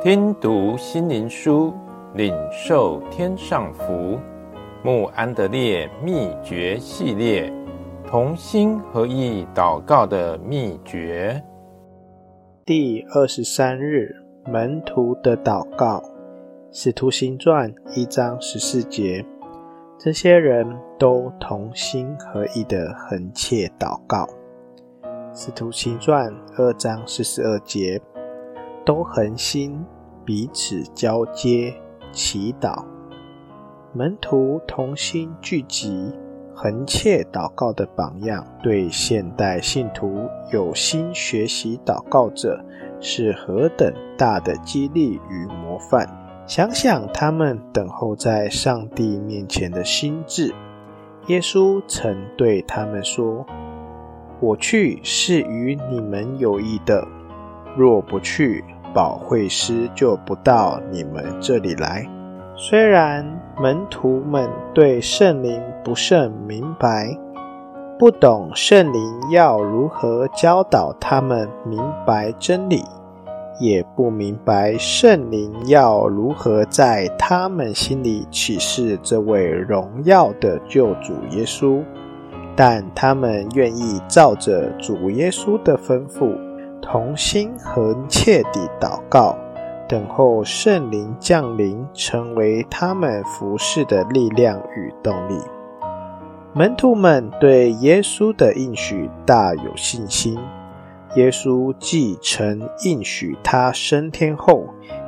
听读心灵书，领受天上福。穆安德烈秘诀系列，同心合意祷告的秘诀。第二十三日，门徒的祷告，使徒行传一章十四节。这些人都同心合意的恒切祷告。使徒行传二章四十二节，都恒心彼此交接祈祷。门徒同心聚集、恒切祷告的榜样，对现代信徒有心学习祷告者是何等大的激励与模范！想想他们等候在上帝面前的心志，耶稣曾对他们说：“我去是与你们有益的，若不去，保惠师就不到你们这里来。”虽然门徒们对圣灵不甚明白，不懂圣灵要如何教导他们明白真理。也不明白圣灵要如何在他们心里启示这位荣耀的救主耶稣，但他们愿意照着主耶稣的吩咐，同心恒切地祷告，等候圣灵降临，成为他们服侍的力量与动力。门徒们对耶稣的应许大有信心。耶稣既曾应许他升天后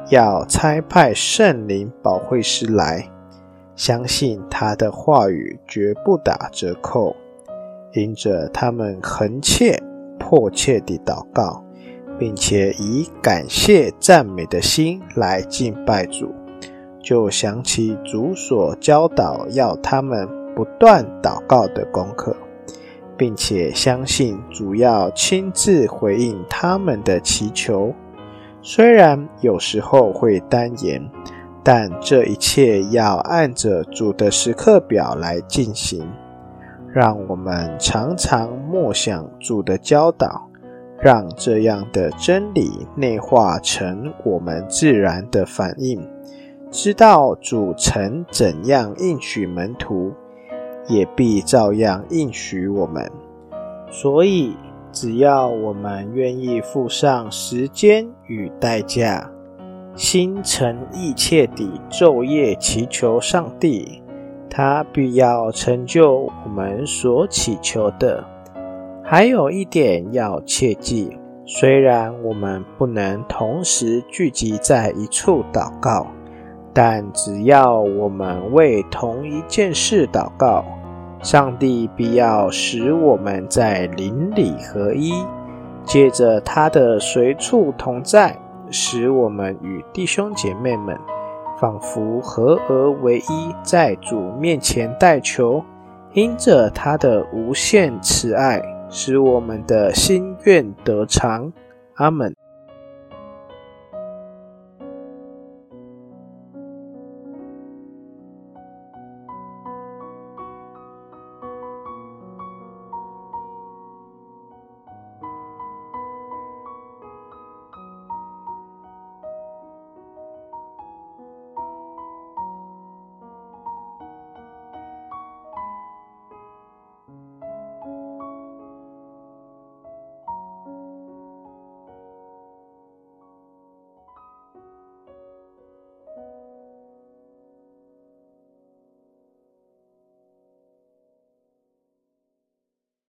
要差派圣灵保惠师来，相信他的话语绝不打折扣。因着他们恒切、迫切地祷告，并且以感谢、赞美的心来敬拜主，就想起主所教导要他们不断祷告的功课。并且相信主要亲自回应他们的祈求，虽然有时候会单言，但这一切要按着主的时刻表来进行。让我们常常默想主的教导，让这样的真理内化成我们自然的反应，知道主曾怎样应许门徒。也必照样应许我们，所以只要我们愿意付上时间与代价，心诚意切地昼夜祈求上帝，他必要成就我们所祈求的。还有一点要切记，虽然我们不能同时聚集在一处祷告。但只要我们为同一件事祷告，上帝必要使我们在灵里合一，借着他的随处同在，使我们与弟兄姐妹们仿佛合而为一，在主面前代求，因着他的无限慈爱，使我们的心愿得偿。阿门。